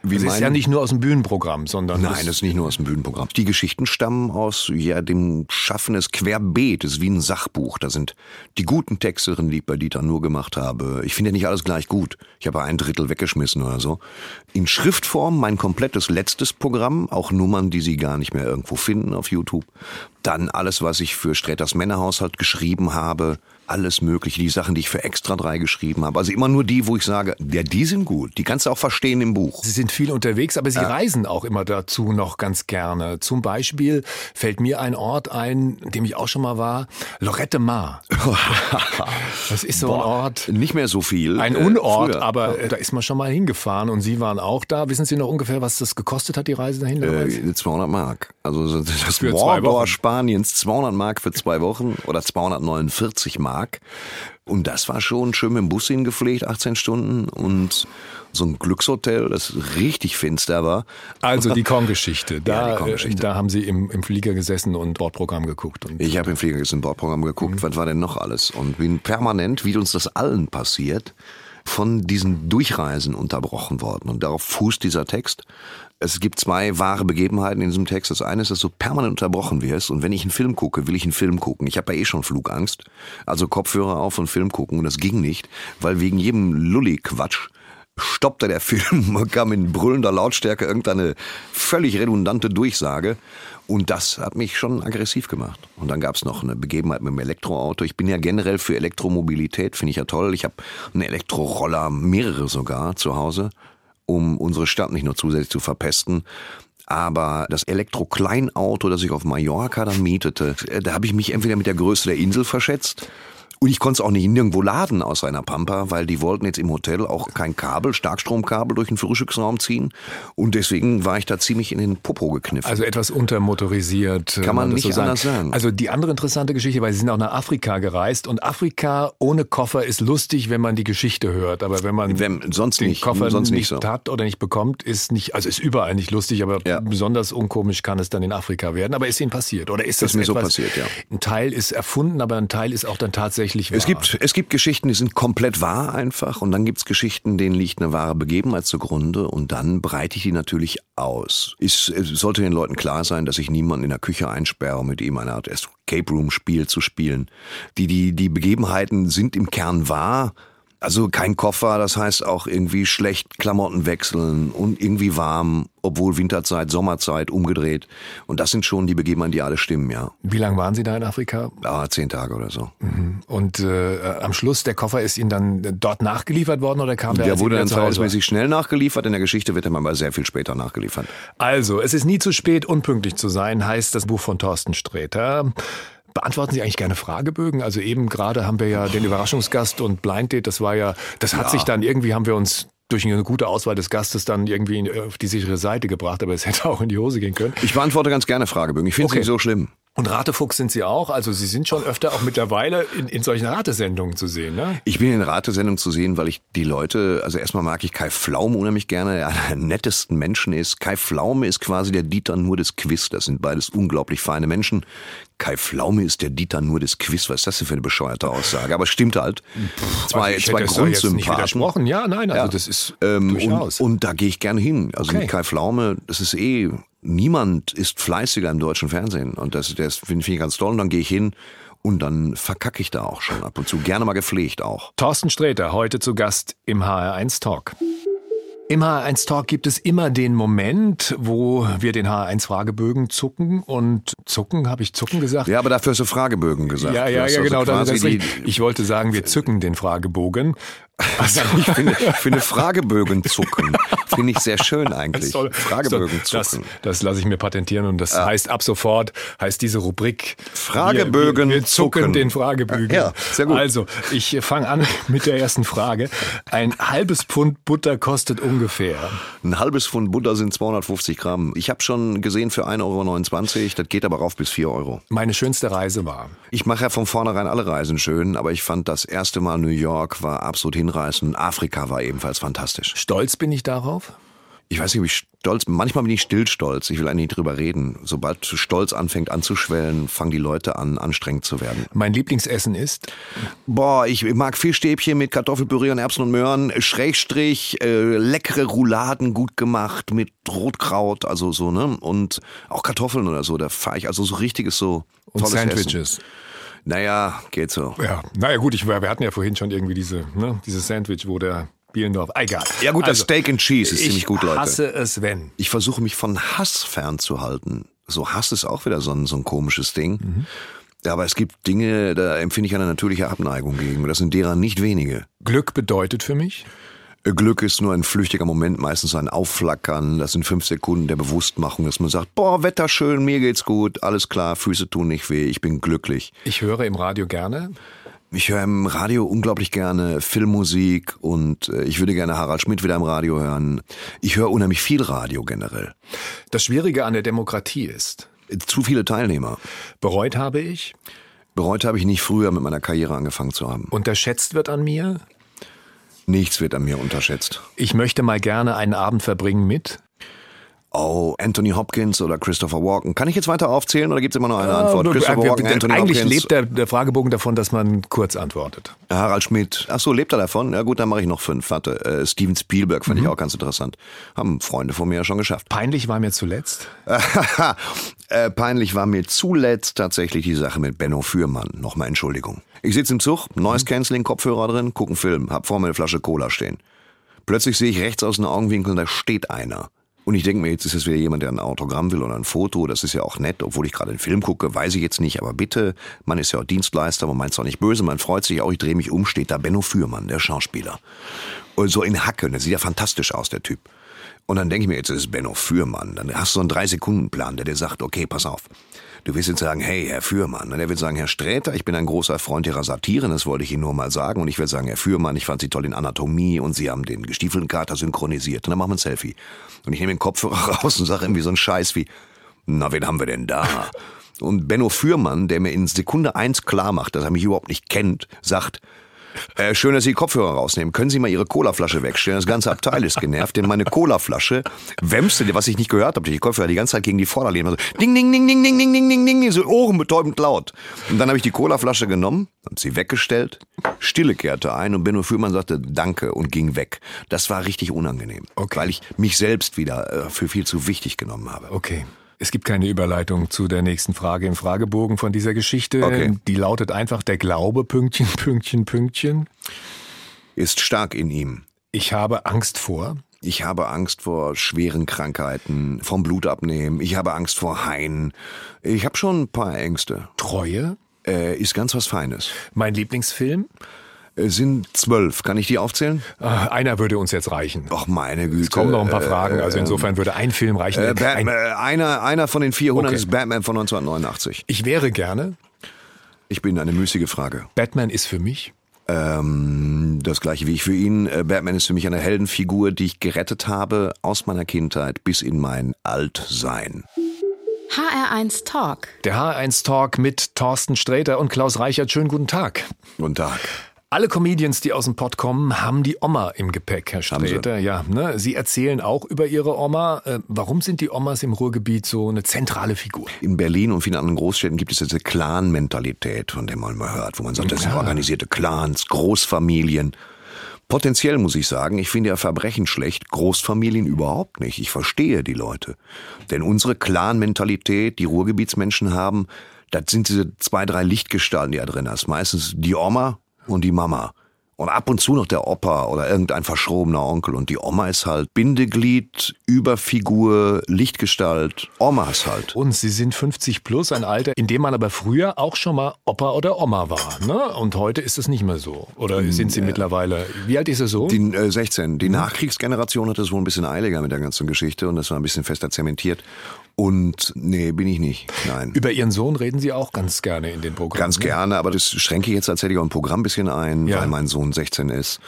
Speaker 3: Wie
Speaker 2: Es ist ja nicht nur aus dem Bühnenprogramm, sondern
Speaker 3: Nein, das ist nicht nur aus dem Bühnenprogramm. Die Geschichten stammen aus ja dem Schaffen des Querbeet, das ist wie ein Sachbuch. Da sind die guten Texte drin, die ich bei Dieter nur gemacht habe. Ich finde ja nicht alles gleich gut. Ich habe ein Drittel weggeschmissen oder so. In Schriftform mein komplettes letztes Programm, auch Nummern, die Sie gar nicht mehr irgendwo finden auf YouTube. Dann alles, was ich für Sträters Männerhaushalt geschrieben habe. Alles mögliche, die Sachen, die ich für Extra 3 geschrieben habe. Also immer nur die, wo ich sage, ja, die sind gut. Die kannst du auch verstehen im Buch.
Speaker 2: Sie sind viel unterwegs, aber Sie reisen auch immer dazu noch ganz gerne. Zum Beispiel fällt mir ein Ort ein, in dem ich auch schon mal war, Lorette Mar. Das ist so ein Ort,
Speaker 3: Nicht mehr so viel.
Speaker 2: ein
Speaker 3: äh,
Speaker 2: Unort,
Speaker 3: früher.
Speaker 2: aber äh, da ist man schon mal hingefahren und Sie waren auch da. Wissen Sie noch ungefähr, was das gekostet hat, die Reise dahin?
Speaker 3: Äh, 200 Mark. Also so das
Speaker 2: Für
Speaker 3: Mordor. Spaniens 200 Mark für zwei Wochen oder 249 Mark. Und das war schon schön mit dem Bus hingepflegt, 18 Stunden und so ein Glückshotel, das richtig finster war.
Speaker 2: Also die Kong-Geschichte.
Speaker 3: Ja,
Speaker 2: Da,
Speaker 3: die Kong-Geschichte.
Speaker 2: äh, da haben Sie im, im Flieger gesessen und Bordprogramm geguckt. Und
Speaker 3: Ich habe im Flieger im Bordprogramm geguckt,
Speaker 2: Mhm.
Speaker 3: was war denn noch alles? Und bin permanent, wie uns das allen passiert, von diesen Durchreisen unterbrochen worden. Und darauf fußt dieser Text. Es gibt zwei wahre Begebenheiten in diesem Text. Das eine ist, dass du permanent unterbrochen wirst. Und wenn ich einen Film gucke, will ich einen Film gucken. Ich habe ja eh schon Flugangst. Also Kopfhörer auf und Film gucken. Und das ging nicht, weil wegen jedem Lulli-Quatsch stoppte der Film und kam in brüllender Lautstärke irgendeine völlig redundante Durchsage. Und das hat mich schon aggressiv gemacht. Und dann gab es noch eine Begebenheit mit dem Elektroauto. Ich bin ja generell für Elektromobilität, finde ich ja toll. Ich habe einen Elektroroller, mehrere sogar zu Hause, um unsere Stadt nicht nur zusätzlich zu verpesten. Aber das Elektro-Kleinauto, das ich auf Mallorca dann mietete, äh, da habe ich mich entweder mit der Größe der Insel verschätzt und ich konnte es auch nicht nirgendwo laden aus einer Pampa, weil die wollten jetzt im Hotel auch kein Kabel, Starkstromkabel durch den Frühstücksraum ziehen. Und deswegen war ich da ziemlich in den Popo gekniffen.
Speaker 2: Also etwas untermotorisiert. äh,
Speaker 3: Kann man
Speaker 2: das
Speaker 3: nicht
Speaker 2: so sagen.
Speaker 3: anders sagen.
Speaker 2: Also die andere interessante Geschichte, weil Sie sind auch nach Afrika gereist und Afrika ohne Koffer ist lustig, wenn man die Geschichte hört, aber wenn man
Speaker 3: Wenn- sonst
Speaker 2: den
Speaker 3: nicht,
Speaker 2: Koffer
Speaker 3: sonst
Speaker 2: nicht
Speaker 3: so.
Speaker 2: hat oder nicht bekommt, ist nicht, also ist überall nicht lustig, aber
Speaker 3: Ja.
Speaker 2: besonders unkomisch kann es dann in Afrika werden. Aber ist Ihnen passiert oder ist
Speaker 3: Das
Speaker 2: das,
Speaker 3: ist mir so
Speaker 2: etwas,
Speaker 3: passiert, ja.
Speaker 2: Ein Teil ist erfunden, aber ein Teil ist auch dann tatsächlich wahr.
Speaker 3: Es gibt, es gibt Geschichten, die sind komplett wahr einfach. Und dann gibt's Geschichten, denen liegt eine wahre Begebenheit zugrunde. Und dann breite ich die natürlich aus. Es, es sollte den Leuten klar sein, dass ich niemanden in der Küche einsperre, mit ihm eine Art Escape Room Spiel zu spielen. Die, die, die Begebenheiten sind im Kern wahr. Also kein Koffer, das heißt auch irgendwie schlecht Klamotten wechseln und irgendwie warm, obwohl Winterzeit, Sommerzeit, umgedreht. Und das sind schon die Begebenheiten, die alle stimmen, ja.
Speaker 2: Wie lange waren Sie da in Afrika?
Speaker 3: Ja, zehn Tage oder so.
Speaker 2: Und äh, am Schluss, der Koffer ist Ihnen dann dort nachgeliefert worden oder kam der,
Speaker 3: Der wurde dann verhältnismäßig schnell nachgeliefert. In der Geschichte wird er aber sehr viel später nachgeliefert.
Speaker 2: Also, es ist nie zu spät, unpünktlich zu sein, heißt das Buch von Thorsten Sträter. Beantworten Sie eigentlich gerne Fragebögen? Also eben gerade haben wir ja den Überraschungsgast und Blind Date, das war ja, das hat sich dann irgendwie, haben wir uns durch eine gute Auswahl des Gastes dann irgendwie auf die sichere Seite gebracht, aber es hätte auch in die Hose gehen können.
Speaker 3: Ich beantworte ganz gerne Fragebögen. Ich finde es
Speaker 2: Okay.
Speaker 3: nicht so schlimm.
Speaker 2: Und Ratefuchs sind Sie auch? Also Sie sind schon öfter auch mittlerweile in, in solchen Ratesendungen zu sehen, ne?
Speaker 3: Ich bin in Ratesendungen zu sehen, weil ich die Leute, also erstmal mag ich Kai Pflaume unheimlich gerne, der einer der nettesten Menschen ist. Kai Pflaume ist quasi der Dieter nur des Quiz. Das sind beides unglaublich feine Menschen. Kai Pflaume ist der Dieter nur des Quiz. Was ist das denn für eine bescheuerte Aussage? Aber stimmt halt. Zwei,
Speaker 2: also ich
Speaker 3: zwei
Speaker 2: hätte es doch jetzt nicht
Speaker 3: Grundsympathen.
Speaker 2: Ja, nein, also
Speaker 3: Ja.
Speaker 2: das ist
Speaker 3: Ähm,
Speaker 2: durchaus.
Speaker 3: und, und da gehe ich gerne hin. Also
Speaker 2: Okay.
Speaker 3: mit Kai Pflaume, das ist eh, niemand ist fleißiger im deutschen Fernsehen. Und das, das finde find ich ganz toll. Und dann gehe ich hin und dann verkacke ich da auch schon ab und zu. Gerne mal gepflegt auch.
Speaker 2: Thorsten Sträter, heute zu Gast im HR1 Talk. Im HR1 Talk gibt es immer den Moment, wo wir den HR1 Fragebögen zucken und zucken, habe ich zucken gesagt?
Speaker 3: Ja, aber dafür hast du Fragebögen gesagt.
Speaker 2: Ja, ja, ja,
Speaker 3: also
Speaker 2: genau. Das ist ich wollte sagen, wir zücken den Fragebogen. Also,
Speaker 3: ich finde, finde Fragebögen zucken. Finde ich sehr schön eigentlich.
Speaker 2: soll-
Speaker 3: Fragebögen
Speaker 2: das,
Speaker 3: zucken.
Speaker 2: das lasse ich mir patentieren und das heißt ab sofort, heißt diese Rubrik
Speaker 3: Fragebögen
Speaker 2: wir, wir, wir zucken
Speaker 3: zucken.
Speaker 2: den Fragebögen.
Speaker 3: Ja, sehr gut.
Speaker 2: Also, ich fange an mit der ersten Frage. Ein halbes Pfund Butter kostet ungefähr.
Speaker 3: Ein halbes Pfund Butter sind 250 Gramm. Ich habe schon gesehen für 1,29 Euro. Das geht aber rauf bis 4 Euro.
Speaker 2: Meine schönste Reise war.
Speaker 3: Ich mache ja von vornherein alle Reisen schön, aber ich fand das erste Mal New York war absolut hinreißend. Afrika war ebenfalls fantastisch.
Speaker 2: Stolz bin ich darauf.
Speaker 3: Ich weiß nicht, ob ich stolz bin. Manchmal bin ich stillstolz. Ich will eigentlich nicht drüber reden. Sobald Stolz anfängt anzuschwellen, fangen die Leute an, anstrengend zu werden.
Speaker 2: Mein Lieblingsessen ist
Speaker 3: Boah, ich mag Fischstäbchen mit Kartoffelpüree und Erbsen und Möhren, Schrägstrich, äh, leckere Rouladen gut gemacht mit Rotkraut, also so, ne? Und auch Kartoffeln oder so, da fahre ich also so richtiges so
Speaker 2: und Sandwiches.
Speaker 3: Essen. Naja, geht so.
Speaker 2: Ja, naja gut, ich, wir hatten ja vorhin schon irgendwie diese, ne, dieses Sandwich, wo der Bielendorf, egal.
Speaker 3: Ja gut, das
Speaker 2: Also,
Speaker 3: Steak and Cheese ist
Speaker 2: ich
Speaker 3: ziemlich gut, Leute.
Speaker 2: hasse es, wenn.
Speaker 3: Ich versuche mich von Hass fernzuhalten. So Hass ist auch wieder so ein, so ein komisches Ding.
Speaker 2: Mhm.
Speaker 3: Ja, aber es gibt Dinge, da empfinde ich eine natürliche Abneigung gegen. Und das sind derer nicht wenige.
Speaker 2: Glück bedeutet für mich,
Speaker 3: Glück ist nur ein flüchtiger Moment, meistens ein Aufflackern. Das sind fünf Sekunden der Bewusstmachung, dass man sagt, boah, Wetter schön, mir geht's gut, alles klar, Füße tun nicht weh, ich bin glücklich.
Speaker 2: ich höre im Radio gerne.
Speaker 3: Ich höre im Radio unglaublich gerne Filmmusik und äh, ich würde gerne Harald Schmidt wieder im Radio hören. Ich höre unheimlich viel Radio generell.
Speaker 2: Das Schwierige an der Demokratie ist,
Speaker 3: Zu viele Teilnehmer.
Speaker 2: bereut habe ich,
Speaker 3: Bereut habe ich nicht früher mit meiner Karriere angefangen zu haben.
Speaker 2: unterschätzt wird an mir.
Speaker 3: Nichts wird an mir unterschätzt.
Speaker 2: Ich möchte mal gerne einen Abend verbringen mit.
Speaker 3: Oh, Anthony Hopkins oder Christopher Walken. Kann ich jetzt weiter aufzählen oder gibt es immer noch eine Antwort?
Speaker 2: Äh,
Speaker 3: Christopher Walken, Anthony
Speaker 2: Eigentlich
Speaker 3: Hopkins,
Speaker 2: lebt der, der Fragebogen davon, dass man kurz antwortet.
Speaker 3: Harald Schmidt. Ach so, lebt er davon? Ja gut, dann mache ich noch fünf. Warte, äh, Steven Spielberg fand
Speaker 2: Mhm.
Speaker 3: ich auch ganz interessant. Haben Freunde von mir ja schon geschafft.
Speaker 2: Peinlich war mir zuletzt.
Speaker 3: äh, peinlich war mir zuletzt tatsächlich die Sache mit Benno Fürmann. Nochmal Entschuldigung. Ich sitze im Zug, Noise Cancelling, Kopfhörer drin, guck einen Film, hab vor mir eine Flasche Cola stehen. Plötzlich sehe ich rechts aus den Augenwinkeln, da steht einer. Und ich denke mir, jetzt ist es wieder jemand, der ein Autogramm will oder ein Foto. Das ist ja auch nett, obwohl ich gerade einen Film gucke, weiß ich jetzt nicht. Aber bitte, man ist ja auch Dienstleister, man meint es auch nicht böse, man freut sich auch. Ich drehe mich um, steht da Benno Fürmann, der Schauspieler. Und so in Hacke, der sieht ja fantastisch aus, der Typ. Und dann denke ich mir, jetzt ist es Benno Fürmann. Dann hast du so einen Drei-Sekunden-Plan, der dir sagt, okay, pass auf. Du wirst jetzt sagen, hey, Herr Fürmann. Und er wird sagen, Herr Sträter, ich bin ein großer Freund Ihrer Satiren, das wollte ich Ihnen nur mal sagen. Und ich werde sagen, Herr Fürmann, ich fand Sie toll in Anatomie und Sie haben den gestiefelten Kater synchronisiert. Und dann machen wir ein Selfie. Und ich nehme den Kopfhörer raus und sage irgendwie so einen Scheiß wie, na, wen haben wir denn da? Und Benno Fürmann, der mir in Sekunde eins klar macht, dass er mich überhaupt nicht kennt, sagt, äh, schön, dass Sie die Kopfhörer rausnehmen. Können Sie mal Ihre Colaflasche wegstellen? Das ganze Abteil ist genervt, denn meine Colaflasche wämste, was ich nicht gehört habe, die Kopfhörer die ganze Zeit gegen die Vorderlehne. So, ding, ding, ding, ding, ding, ding, ding, ding, ding, so ohrenbetäubend laut. Und dann habe ich die Colaflasche genommen, habe sie weggestellt, Stille kehrte ein und Benno Fürmann sagte Danke und ging weg. Das war richtig unangenehm,
Speaker 2: Okay.
Speaker 3: weil ich mich selbst wieder äh, für viel zu wichtig genommen habe.
Speaker 2: Okay. Es gibt keine Überleitung zu der nächsten Frage im Fragebogen von dieser Geschichte.
Speaker 3: Okay.
Speaker 2: Die lautet einfach der Glaube, Pünktchen, Pünktchen, Pünktchen.
Speaker 3: Ist stark in ihm.
Speaker 2: Ich habe Angst vor.
Speaker 3: Ich habe Angst vor schweren Krankheiten, vom Blutabnehmen. Ich habe Angst vor Haien. Ich habe schon ein paar Ängste.
Speaker 2: Treue.
Speaker 3: Äh, ist ganz was Feines.
Speaker 2: Mein Lieblingsfilm.
Speaker 3: Es sind zwölf. Kann ich die aufzählen?
Speaker 2: Ah, einer würde uns jetzt reichen.
Speaker 3: Ach, meine Güte.
Speaker 2: Es kommen noch ein paar Fragen. Also insofern würde ein Film reichen.
Speaker 3: Äh,
Speaker 2: Ein-
Speaker 3: äh, einer, einer von den 400
Speaker 2: Okay.
Speaker 3: ist Batman von 1989.
Speaker 2: ich wäre gerne.
Speaker 3: Ich bin eine müßige Frage.
Speaker 2: Batman ist für mich.
Speaker 3: Ähm, das gleiche wie ich für ihn. Äh, Batman ist für mich eine Heldenfigur, die ich gerettet habe aus meiner Kindheit bis in mein Altsein.
Speaker 4: HR1 Talk.
Speaker 2: Der HR1 Talk mit Thorsten Sträter und Klaus Reichert. Schönen guten Tag.
Speaker 3: Guten Tag.
Speaker 2: Alle Comedians, die aus dem Pott kommen, haben die Oma im Gepäck, Herr. Sträter. Ja, ne? Sie erzählen auch über Ihre Oma. Äh, warum sind die Omas im Ruhrgebiet so eine zentrale Figur?
Speaker 3: In Berlin und vielen anderen Großstädten gibt es diese Clan-Mentalität, von der man mal hört, wo man sagt, das sind organisierte Clans, Großfamilien. Potenziell muss ich sagen, ich finde ja Verbrechen schlecht, Großfamilien überhaupt nicht. Ich verstehe die Leute. Denn unsere Clan-Mentalität, die Ruhrgebietsmenschen haben, das sind diese zwei, drei Lichtgestalten, die da drin hast. Meistens die Oma und die Mama. Und ab und zu noch der Opa oder irgendein verschrobener Onkel. Und die Oma ist halt Bindeglied, Überfigur, Lichtgestalt. Oma ist halt.
Speaker 2: Und Sie sind 50 plus, ein Alter, in dem man aber früher auch schon mal Opa oder Oma war. Ne? Und heute ist es nicht mehr so. Oder sind Sie mittlerweile, wie alt ist er so?
Speaker 3: Die äh, 16. Die Nachkriegsgeneration hatte es wohl ein bisschen eiliger mit der ganzen Geschichte und das war ein bisschen fester zementiert. Und nee, bin ich nicht. Nein.
Speaker 2: über Ihren Sohn reden Sie auch ganz gerne in den Programmen.
Speaker 3: Ganz
Speaker 2: ne?
Speaker 3: gerne, aber das schränke ich jetzt tatsächlich auch ein Programm ein bisschen ein,
Speaker 2: Ja.
Speaker 3: weil mein Sohn 16 ist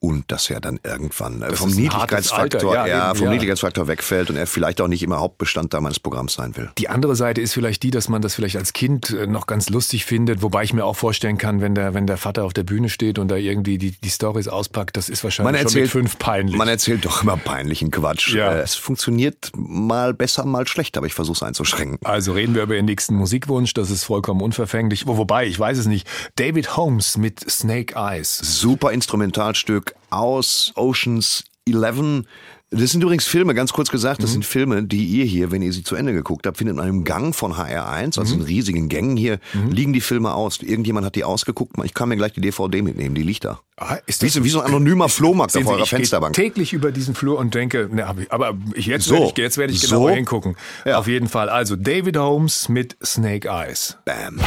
Speaker 3: und das ja dann irgendwann äh,
Speaker 2: Das
Speaker 3: vom Niedlichkeitsfaktor,
Speaker 2: ja,
Speaker 3: ja, vom
Speaker 2: ja.
Speaker 3: Niedlichkeitsfaktor wegfällt und er vielleicht auch nicht immer Hauptbestandteil meines Programms sein will.
Speaker 2: Die andere Seite ist vielleicht die, dass man das vielleicht als Kind äh, noch ganz lustig findet, wobei ich mir auch vorstellen kann, wenn der, wenn der Vater auf der Bühne steht und da irgendwie die, die Stories auspackt, das ist wahrscheinlich
Speaker 3: Man
Speaker 2: schon
Speaker 3: erzählt,
Speaker 2: mit fünf peinlich.
Speaker 3: man erzählt doch immer peinlichen Quatsch.
Speaker 2: Ja.
Speaker 3: Äh, Es funktioniert mal besser, mal schlecht, aber ich versuche es einzuschränken.
Speaker 2: also reden wir über Ihren nächsten Musikwunsch, das ist vollkommen unverfänglich. Wo, wobei, ich weiß es nicht. David Holmes mit Snake Eyes.
Speaker 3: Super Instrumentalstück aus Oceans 11. Das sind übrigens Filme, ganz kurz gesagt, das sind Filme, die ihr hier, wenn ihr sie zu Ende geguckt habt, findet in einem Gang von HR1, also in riesigen Gängen hier, liegen die Filme aus. Irgendjemand hat die ausgeguckt. Ich kann mir gleich die DVD mitnehmen, die liegt da.
Speaker 2: Ah, ist
Speaker 3: Wie so, wie so ein anonymer Flohmarkt auf
Speaker 2: Sie,
Speaker 3: eurer
Speaker 2: ich gehe
Speaker 3: Fensterbank.
Speaker 2: täglich über diesen Flur und denke, ne, aber ich, jetzt
Speaker 3: So.
Speaker 2: werde ich, jetzt werde ich
Speaker 3: So.
Speaker 2: genauer hingucken.
Speaker 3: Ja.
Speaker 2: Auf jeden Fall. Also David Holmes mit Snake Eyes.
Speaker 3: Bam.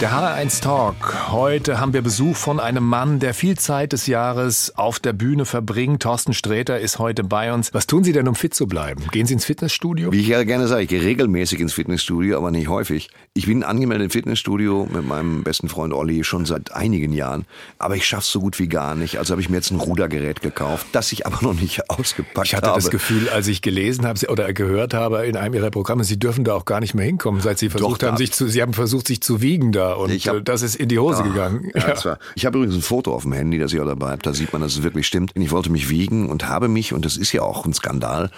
Speaker 2: Der HR1 Talk. Heute haben wir Besuch von einem Mann, der viel Zeit des Jahres auf der Bühne verbringt. Thorsten Sträter ist heute bei uns. Was tun Sie denn, um fit zu bleiben? Gehen Sie ins Fitnessstudio?
Speaker 3: Wie ich ja gerne sage, ich gehe regelmäßig ins Fitnessstudio, aber nicht häufig. Ich bin angemeldet im Fitnessstudio mit meinem besten Freund Olli schon seit einigen Jahren, aber ich schaff's so gut wie gar nicht. Also habe ich mir jetzt ein Rudergerät gekauft, das ich aber noch nicht ausgepackt
Speaker 2: Ich hatte
Speaker 3: habe.
Speaker 2: das Gefühl, als ich gelesen habe oder gehört habe in einem Ihrer Programme, Sie dürfen da auch gar nicht mehr hinkommen, seit Sie versucht
Speaker 3: da-
Speaker 2: haben, sich zu, Sie haben versucht, sich zu wiegen da und
Speaker 3: Ich hab-
Speaker 2: äh, das ist in die Hose gegangen.
Speaker 3: Ja, das war, ich habe übrigens ein Foto auf dem Handy, das ich auch dabei habe. Da sieht man, dass es wirklich stimmt. Ich wollte mich wiegen und habe mich, und das ist ja auch ein Skandal,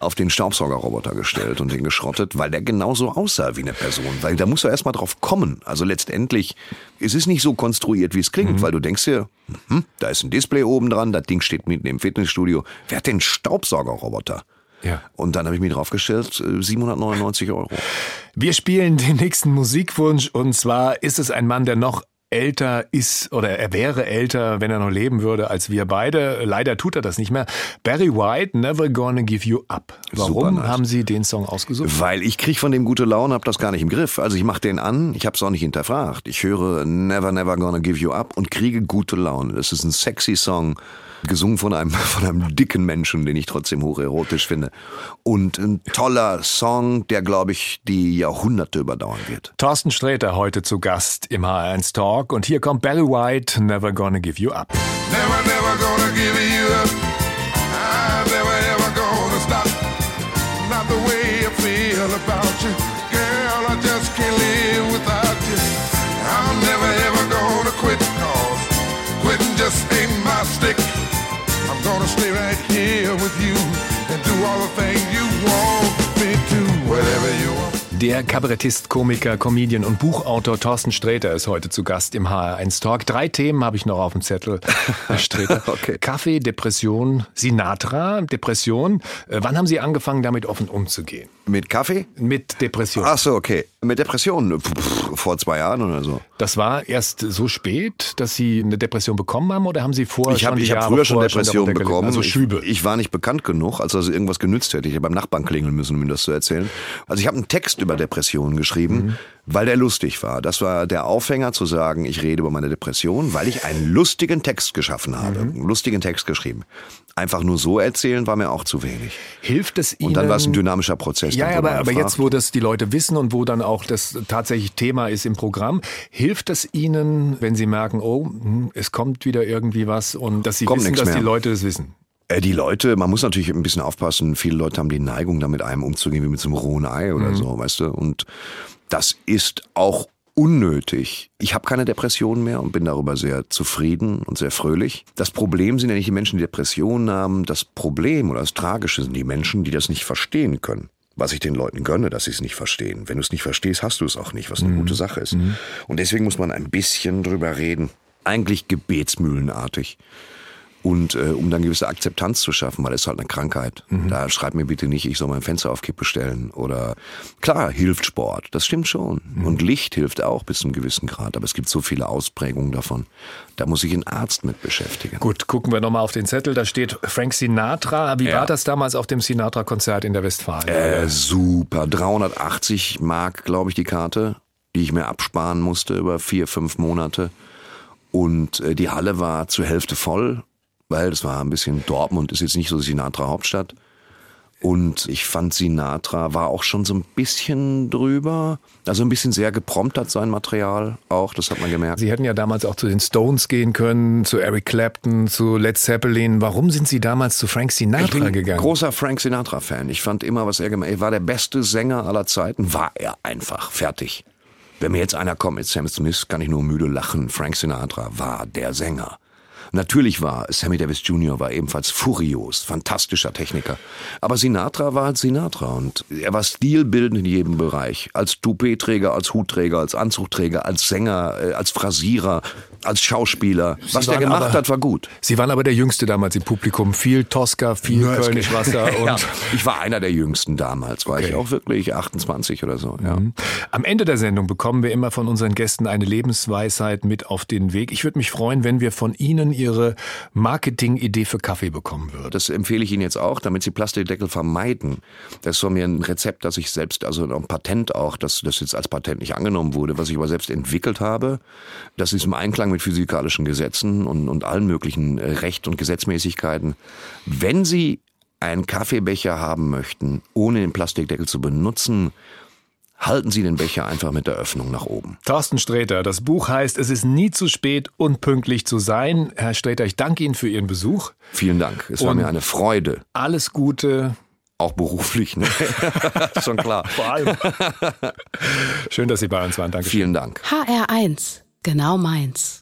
Speaker 3: auf den Staubsaugerroboter gestellt und den geschrottet, weil der genauso aussah wie eine Person. Weil da muss er erstmal drauf kommen. Also letztendlich, es ist nicht so konstruiert, wie es klingt,
Speaker 2: Mhm.
Speaker 3: weil du denkst dir, hm, da ist ein Display oben dran, das Ding steht mitten im Fitnessstudio. Wer hat den Staubsaugerroboter?
Speaker 2: Ja.
Speaker 3: Und dann habe ich mich draufgestellt, äh, 799 Euro.
Speaker 2: Wir spielen den nächsten Musikwunsch und zwar ist es ein Mann, der noch älter ist oder er wäre älter, wenn er noch leben würde als wir beide. Leider tut er das nicht mehr. Barry White, Never Gonna Give You Up. Warum
Speaker 3: nice.
Speaker 2: haben Sie den Song ausgesucht?
Speaker 3: Weil ich krieg von dem gute Laune, hab das gar nicht im Griff. Also ich mach den an, ich hab's auch nicht hinterfragt. Ich höre Never Never Gonna Give You Up und kriege gute Laune. Das ist ein sexy Song, gesungen von einem von einem dicken Menschen, den ich trotzdem hocherotisch finde. Und ein toller Song, der glaube ich die Jahrhunderte überdauern wird.
Speaker 2: Thorsten Sträter heute zu Gast im HR1 Talk und hier kommt Barry White, Never Gonna Give You Up.
Speaker 6: Never, never gonna give you up. I'm never, ever gonna stop. Not the way I feel about you. Girl, I just can't live without you. I'm never, ever gonna quit cause quitting just ain't my stick. Gonna stay right here with you and do all the things you want me to. Whatever you want.
Speaker 2: Der Kabarettist, Komiker, Comedian und Buchautor Thorsten Sträter ist heute zu Gast im HR1 Talk. Drei Themen habe ich noch auf dem Zettel, Herr Sträter.
Speaker 3: Okay.
Speaker 2: Kaffee, Depression, Sinatra, Depression. Äh, wann haben Sie angefangen, damit offen umzugehen?
Speaker 3: Mit Kaffee?
Speaker 2: Mit Depression.
Speaker 3: Ach so, okay. Mit Depressionen vor zwei Jahren oder so.
Speaker 2: Das war erst so spät, dass Sie eine Depression bekommen haben oder haben Sie vorher
Speaker 3: Ich
Speaker 2: schon
Speaker 3: habe
Speaker 2: die
Speaker 3: ich hab
Speaker 2: Jahre
Speaker 3: früher schon Depressionen bekommen.
Speaker 2: Also Schübe.
Speaker 3: Ich, ich war nicht bekannt genug, als das irgendwas genützt hätte. Ich hätte beim Nachbarn klingeln müssen, um ihm das zu erzählen. Also ich habe einen Text über Depressionen geschrieben. Weil der lustig war. Das war der Aufhänger zu sagen, ich rede über meine Depression, weil ich einen lustigen Text geschaffen habe,
Speaker 2: Mhm.
Speaker 3: einen lustigen Text geschrieben. Einfach nur so erzählen war mir auch zu wenig.
Speaker 2: Hilft es Ihnen?
Speaker 3: Und dann war es ein dynamischer Prozess.
Speaker 2: Ja, aber, aber jetzt, wo das die Leute wissen und wo dann auch das tatsächlich Thema ist im Programm, hilft es Ihnen, wenn Sie merken, oh, hm, es kommt wieder irgendwie was und dass Sie
Speaker 3: Kommt
Speaker 2: wissen, dass die
Speaker 3: mehr.
Speaker 2: Leute das wissen?
Speaker 3: Äh, Die Leute, man muss natürlich ein bisschen aufpassen. Viele Leute haben die Neigung, da mit einem umzugehen wie mit so einem rohen Ei oder so, weißt du. Und das ist auch unnötig. Ich habe keine Depressionen mehr und bin darüber sehr zufrieden und sehr fröhlich. Das Problem sind ja nicht die Menschen, die Depressionen haben. Das Problem oder das Tragische sind die Menschen, die das nicht verstehen können. Was ich den Leuten gönne, dass sie es nicht verstehen. Wenn du es nicht verstehst, hast du es auch nicht, was eine gute Sache ist. Und deswegen muss man ein bisschen drüber reden. Eigentlich gebetsmühlenartig. Und äh, um dann gewisse Akzeptanz zu schaffen, weil es ist halt eine Krankheit. Da schreibt mir bitte nicht, ich soll mein Fenster auf Kippe stellen. Oder klar, hilft Sport, das stimmt schon. Und Licht hilft auch bis zu einem gewissen Grad. Aber es gibt so viele Ausprägungen davon. Da muss sich ein Arzt mit beschäftigen.
Speaker 2: Gut, gucken wir nochmal auf den Zettel. Da steht Frank Sinatra. Wie
Speaker 3: Ja.
Speaker 2: war das damals auf dem Sinatra-Konzert in der Westfalen?
Speaker 3: Äh, super. 380 Mark, glaube ich, die Karte, die ich mir absparen musste über vier, fünf Monate. Und äh, die Halle war zur Hälfte voll, weil das war ein bisschen Dortmund, ist jetzt nicht so Sinatra Hauptstadt. Und ich fand Sinatra war auch schon so ein bisschen drüber, also ein bisschen sehr geprompt hat sein Material auch, das hat man gemerkt.
Speaker 2: Sie hätten ja damals auch zu den Stones gehen können, zu Eric Clapton, zu Led Zeppelin. Warum sind Sie damals zu Frank
Speaker 3: Ich
Speaker 2: Sinatra
Speaker 3: bin
Speaker 2: gegangen?
Speaker 3: großer Frank Sinatra-Fan. Ich fand immer, was er gemacht hat. Er war der beste Sänger aller Zeiten. War er einfach. Fertig. Wenn mir jetzt einer kommt mit Sam Smith, kann ich nur müde lachen. Frank Sinatra war der Sänger. Natürlich war Sammy Davis Jr. war ebenfalls furios, fantastischer Techniker. Aber Sinatra war halt Sinatra und er war stilbildend in jedem Bereich. Als Toupet-Träger, als Hutträger, als Anzugträger, als Sänger, äh, als Phrasierer, als Schauspieler. Was der
Speaker 2: waren
Speaker 3: gemacht
Speaker 2: aber-
Speaker 3: hat, war gut.
Speaker 2: Sie waren aber der Jüngste damals im Publikum. Viel Tosca, viel
Speaker 3: Ja, es
Speaker 2: Kölnisch
Speaker 3: geht-
Speaker 2: Wasser und
Speaker 3: ja, ich war einer der Jüngsten damals, war ich auch wirklich 28 oder so. Ja.
Speaker 2: Am Ende der Sendung bekommen wir immer von unseren Gästen eine Lebensweisheit mit auf den Weg. Ich würde mich freuen, wenn wir von Ihnen Ihre Marketing-Idee für Kaffee bekommen würden.
Speaker 3: Das empfehle ich Ihnen jetzt auch, damit Sie Plastikdeckel vermeiden. Das ist von mir ein Rezept, das ich selbst, also ein Patent auch, das, das jetzt als Patent nicht angenommen wurde, was ich aber selbst entwickelt habe. Das ist im Einklang mit physikalischen Gesetzen und, und allen möglichen äh, Recht und Gesetzmäßigkeiten. Wenn Sie einen Kaffeebecher haben möchten, ohne den Plastikdeckel zu benutzen, halten Sie den Becher einfach mit der Öffnung nach oben.
Speaker 2: Thorsten Sträter, das Buch heißt Es ist nie zu spät, unpünktlich zu sein. Herr Sträter, ich danke Ihnen für Ihren Besuch.
Speaker 3: Vielen Dank. Es war
Speaker 2: Und-
Speaker 3: mir eine Freude.
Speaker 2: Alles Gute.
Speaker 3: Auch beruflich, ne? Schon klar.
Speaker 2: Vor allem. Schön, dass Sie bei uns waren. Danke.
Speaker 3: Vielen Dank.
Speaker 4: HR1, genau meins.